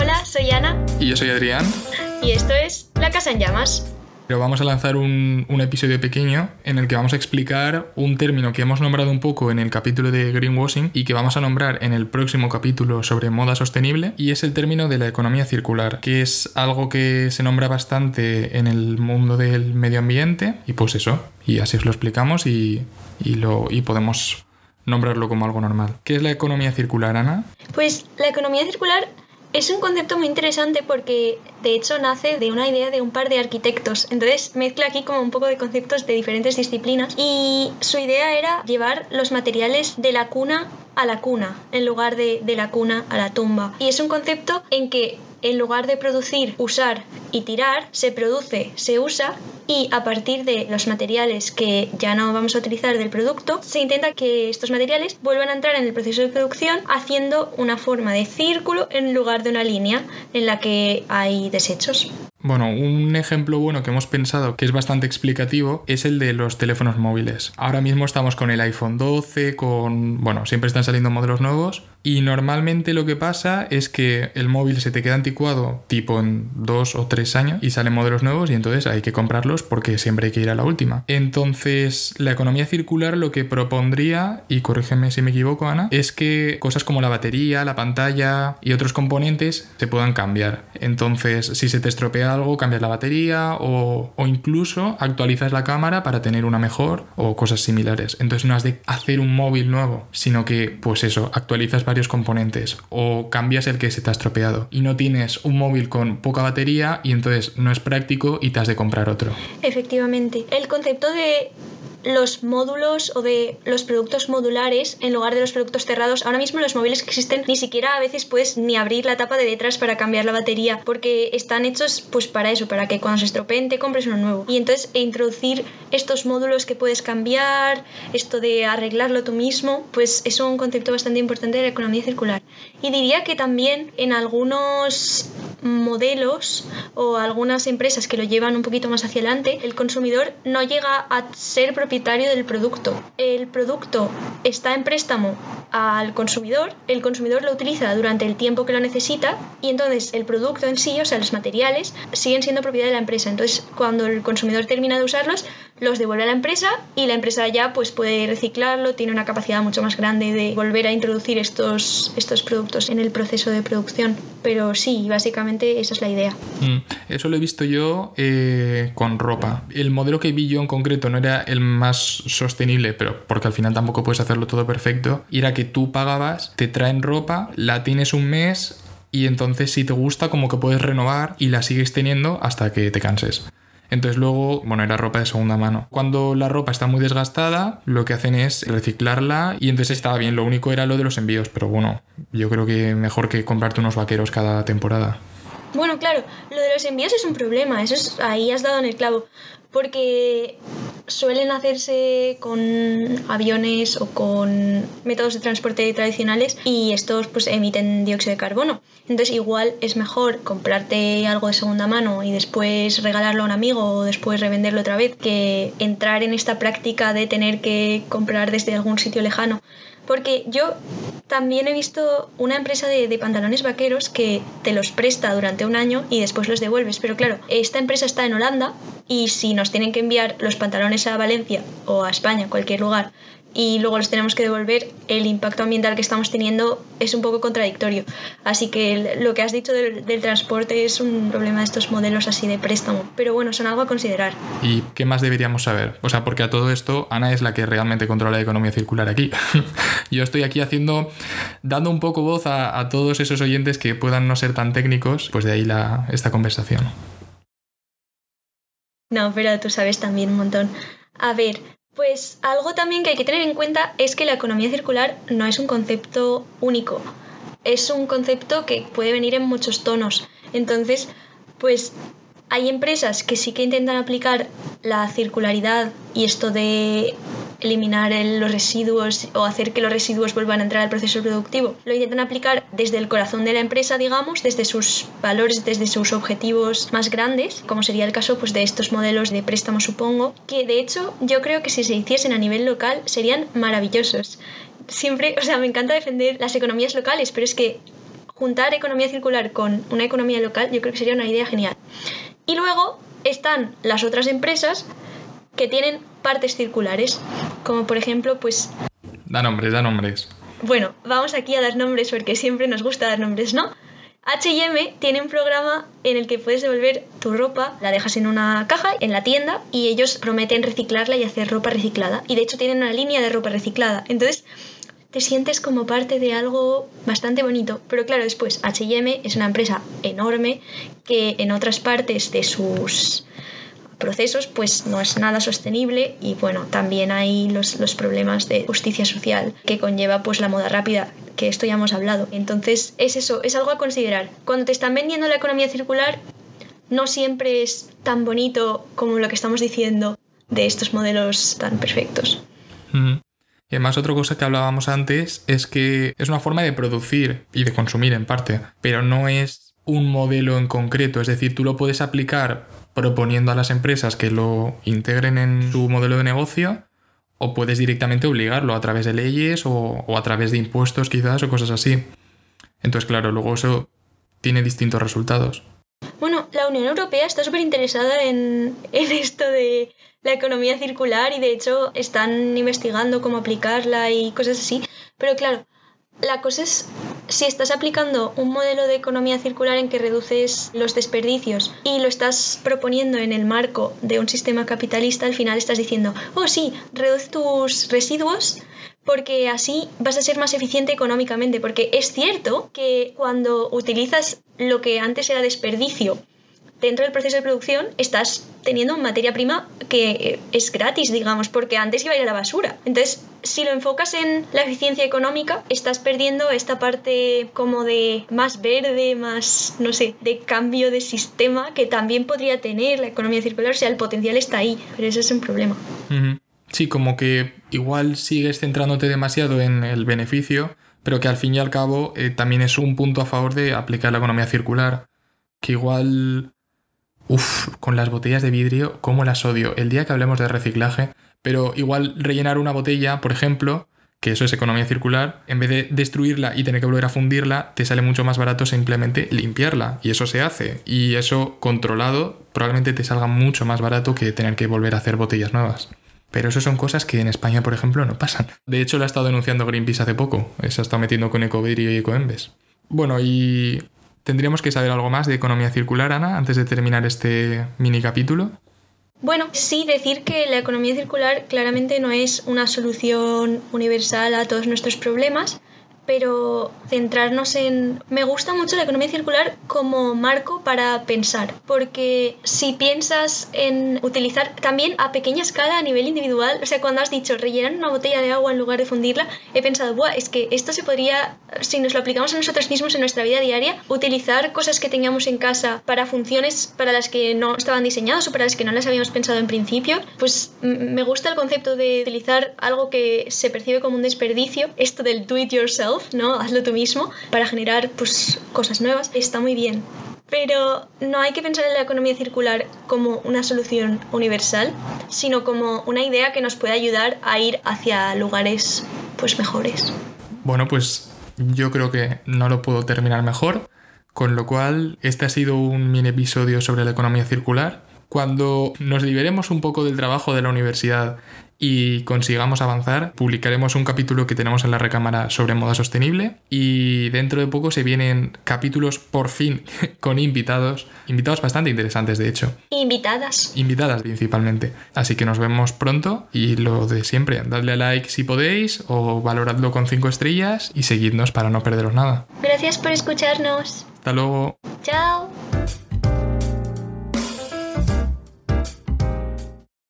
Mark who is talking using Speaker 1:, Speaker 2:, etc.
Speaker 1: Hola, soy Ana.
Speaker 2: Y yo soy Adrián.
Speaker 1: Y esto es La Casa en Llamas.
Speaker 2: Pero vamos a lanzar un, un, episodio pequeño en el que vamos a explicar un término que hemos nombrado un poco en el capítulo de greenwashing y que vamos a nombrar en el próximo capítulo sobre moda sostenible y es el término de la economía circular, que es algo que se nombra bastante en el mundo del medio ambiente y pues eso, y así os lo explicamos y, y, lo, y podemos nombrarlo como algo normal. ¿Qué es la economía circular, Ana?
Speaker 1: Pues la economía circular es un concepto muy interesante porque de hecho nace de una idea de un par de arquitectos. Entonces mezcla aquí como un poco de conceptos de diferentes disciplinas y su idea era llevar los materiales de la cuna a la cuna en lugar de, de la cuna a la tumba. Y es un concepto en que en lugar de producir, usar y tirar, se produce, se usa y a partir de los materiales que ya no vamos a utilizar del producto, se intenta que estos materiales vuelvan a entrar en el proceso de producción haciendo una forma de círculo en lugar de una línea en la que hay desechos.
Speaker 2: Bueno, un ejemplo bueno que hemos pensado que es bastante explicativo es el de los teléfonos móviles. Ahora mismo estamos con el iPhone 12, con... bueno, siempre están saliendo modelos nuevos y normalmente lo que pasa es que el móvil se te queda anticuado tipo en dos o tres años y salen modelos nuevos y entonces hay que comprarlos porque siempre hay que ir a la última. Entonces la economía circular lo que propondría, y corrígeme si me equivoco Ana, es que cosas como la batería, la pantalla y otros componentes se puedan cambiar. Entonces si se te estropea algo, cambias la batería o, o incluso actualizas la cámara para tener una mejor o cosas similares. Entonces no has de hacer un móvil nuevo, sino que pues eso, actualizas componentes o cambias el que se te ha estropeado y no tienes un móvil con poca batería y entonces no es práctico y te has de comprar otro.
Speaker 1: Efectivamente, el concepto de los módulos o de los productos modulares en lugar de los productos cerrados. Ahora mismo los móviles que existen ni siquiera a veces puedes ni abrir la tapa de detrás para cambiar la batería porque están hechos pues para eso, para que cuando se estropeen te compres uno nuevo. Y entonces e introducir estos módulos que puedes cambiar, esto de arreglarlo tú mismo, pues es un concepto bastante importante de la economía circular. Y diría que también en algunos modelos o algunas empresas que lo llevan un poquito más hacia adelante, el consumidor no llega a ser propietario del producto. El producto está en préstamo al consumidor, el consumidor lo utiliza durante el tiempo que lo necesita y entonces el producto en sí, o sea, los materiales, siguen siendo propiedad de la empresa. Entonces, cuando el consumidor termina de usarlos, los devuelve a la empresa y la empresa ya pues puede reciclarlo, tiene una capacidad mucho más grande de volver a introducir estos, estos productos en el proceso de producción. Pero sí, básicamente esa es la idea.
Speaker 2: Mm, eso lo he visto yo eh, con ropa. El modelo que vi yo en concreto no era el más sostenible, pero porque al final tampoco puedes hacerlo todo perfecto, era que tú pagabas, te traen ropa, la tienes un mes y entonces si te gusta como que puedes renovar y la sigues teniendo hasta que te canses. Entonces luego, bueno, era ropa de segunda mano. Cuando la ropa está muy desgastada, lo que hacen es reciclarla y entonces estaba bien. Lo único era lo de los envíos, pero bueno, yo creo que mejor que comprarte unos vaqueros cada temporada.
Speaker 1: Bueno, claro, lo de los envíos es un problema, eso es, ahí has dado en el clavo, porque suelen hacerse con aviones o con métodos de transporte tradicionales y estos pues emiten dióxido de carbono. Entonces igual es mejor comprarte algo de segunda mano y después regalarlo a un amigo o después revenderlo otra vez que entrar en esta práctica de tener que comprar desde algún sitio lejano. Porque yo también he visto una empresa de, pantalones vaqueros que te los presta durante un año y después los devuelves. Pero claro, esta empresa está en Holanda y si nos tienen que enviar los pantalones a Valencia o a España, cualquier lugar, y luego los tenemos que devolver, el impacto ambiental que estamos teniendo es un poco contradictorio. Así que lo que has dicho del, del, transporte es un problema de estos modelos así de préstamo. Pero bueno, son algo a considerar.
Speaker 2: ¿Y qué más deberíamos saber? O sea, porque a todo esto Ana es la que realmente controla la economía circular aquí. Yo estoy aquí haciendo, dando un poco voz a, a, todos esos oyentes que puedan no ser tan técnicos, pues de ahí la, esta conversación.
Speaker 1: No, pero tú sabes también un montón. A ver, pues algo también que hay que tener en cuenta es que la economía circular no es un concepto único, es un concepto que puede venir en muchos tonos. Entonces, pues hay empresas que sí que intentan aplicar la circularidad y esto de eliminar el, los residuos o hacer que los residuos vuelvan a entrar al proceso productivo. Lo intentan aplicar desde el corazón de la empresa, digamos, desde sus valores, desde sus objetivos más grandes, como sería el caso pues, de estos modelos de préstamo, supongo, que de hecho yo creo que si se hiciesen a nivel local serían maravillosos. Siempre, o sea, me encanta defender las economías locales, pero es que juntar economía circular con una economía local, yo creo que sería una idea genial. Y luego están las otras empresas que tienen partes circulares, como por ejemplo, pues...
Speaker 2: Da nombres, da nombres.
Speaker 1: Bueno, vamos aquí a dar nombres porque siempre nos gusta dar nombres, ¿no? HM tiene un programa en el que puedes devolver tu ropa, la dejas en una caja en la tienda y ellos prometen reciclarla y hacer ropa reciclada. Y de hecho tienen una línea de ropa reciclada. Entonces te sientes como parte de algo bastante bonito. Pero claro, después HM es una empresa enorme que en otras partes de sus procesos pues no es nada sostenible y bueno también hay los, los, problemas de justicia social que conlleva pues la moda rápida que esto ya hemos hablado. Entonces es eso es algo a considerar. Cuando te están vendiendo la economía circular no siempre es tan bonito como lo que estamos diciendo de estos modelos tan perfectos.
Speaker 2: Y además otra cosa que hablábamos antes es que es una forma de producir y de consumir en parte, pero no es un modelo en concreto, es decir, tú lo puedes aplicar proponiendo a las empresas que lo integren en su modelo de negocio o puedes directamente obligarlo a través de leyes o, a través de impuestos quizás o cosas así. Entonces, claro, luego eso tiene distintos resultados.
Speaker 1: Bueno, la Unión Europea está súper interesada en, en esto de la economía circular y de hecho están investigando cómo aplicarla y cosas así. Pero claro, la cosa es si estás aplicando un modelo de economía circular en que reduces los desperdicios y lo estás proponiendo en el marco de un sistema capitalista, al final estás diciendo, oh sí, reduce tus residuos porque así vas a ser más eficiente económicamente, porque es cierto que cuando utilizas lo que antes era desperdicio dentro del proceso de producción estás teniendo materia prima que es gratis, digamos, porque antes iba a ir a la basura. Entonces, si lo enfocas en la eficiencia económica, estás perdiendo esta parte como de más verde, más, no sé, de cambio de sistema que también podría tener la economía circular. O sea, el potencial está ahí, pero eso es un problema.
Speaker 2: Sí, como que igual sigues centrándote demasiado en el beneficio, pero que al fin y al cabo eh, también es un punto a favor de aplicar la economía circular. Que igual Uf, con las botellas de vidrio, ¿cómo las odio? El día que hablemos de reciclaje, pero igual rellenar una botella, por ejemplo, que eso es economía circular, en vez de destruirla y tener que volver a fundirla, te sale mucho más barato simplemente limpiarla. Y eso se hace. Y eso controlado probablemente te salga mucho más barato que tener que volver a hacer botellas nuevas. Pero eso son cosas que en España, por ejemplo, no pasan. De hecho, la ha estado denunciando Greenpeace hace poco. Se ha estado metiendo con Ecovidrio y Ecoembes. Bueno, y ¿Tendríamos que saber algo más de economía circular, Ana, antes de terminar este mini capítulo?
Speaker 1: Bueno, sí, decir que la economía circular claramente no es una solución universal a todos nuestros problemas, pero centrarnos en... Me gusta mucho la economía circular como marco para pensar, porque si piensas en utilizar también a pequeña escala, a nivel individual, o sea, cuando has dicho rellenar una botella de agua en lugar de fundirla, he pensado, Buah, es que esto se podría, si nos lo aplicamos a nosotros mismos en nuestra vida diaria, utilizar cosas que tengamos en casa para funciones para las que no estaban diseñadas o para las que no las habíamos pensado en principio, pues me gusta el concepto de utilizar algo que se percibe como un desperdicio, esto del do it ¿no? Hazlo tú mismo para generar pues, cosas nuevas. Está muy bien. Pero no hay que pensar en la economía circular como una solución universal, sino como una idea que nos puede ayudar a ir hacia lugares pues mejores.
Speaker 2: Bueno, pues yo creo que no lo puedo terminar mejor, con lo cual este ha sido un mini episodio sobre la economía circular. Cuando nos liberemos un poco del trabajo de la universidad y consigamos avanzar, publicaremos un capítulo que tenemos en la recámara sobre moda sostenible y dentro de poco se vienen capítulos por fin con invitados, invitados bastante interesantes de hecho.
Speaker 1: Invitadas.
Speaker 2: Invitadas principalmente. Así que nos vemos pronto y lo de siempre, dadle a like si podéis o valoradlo con 5 estrellas y seguidnos para no perderos nada.
Speaker 1: Gracias por escucharnos.
Speaker 2: Hasta luego.
Speaker 1: Chao.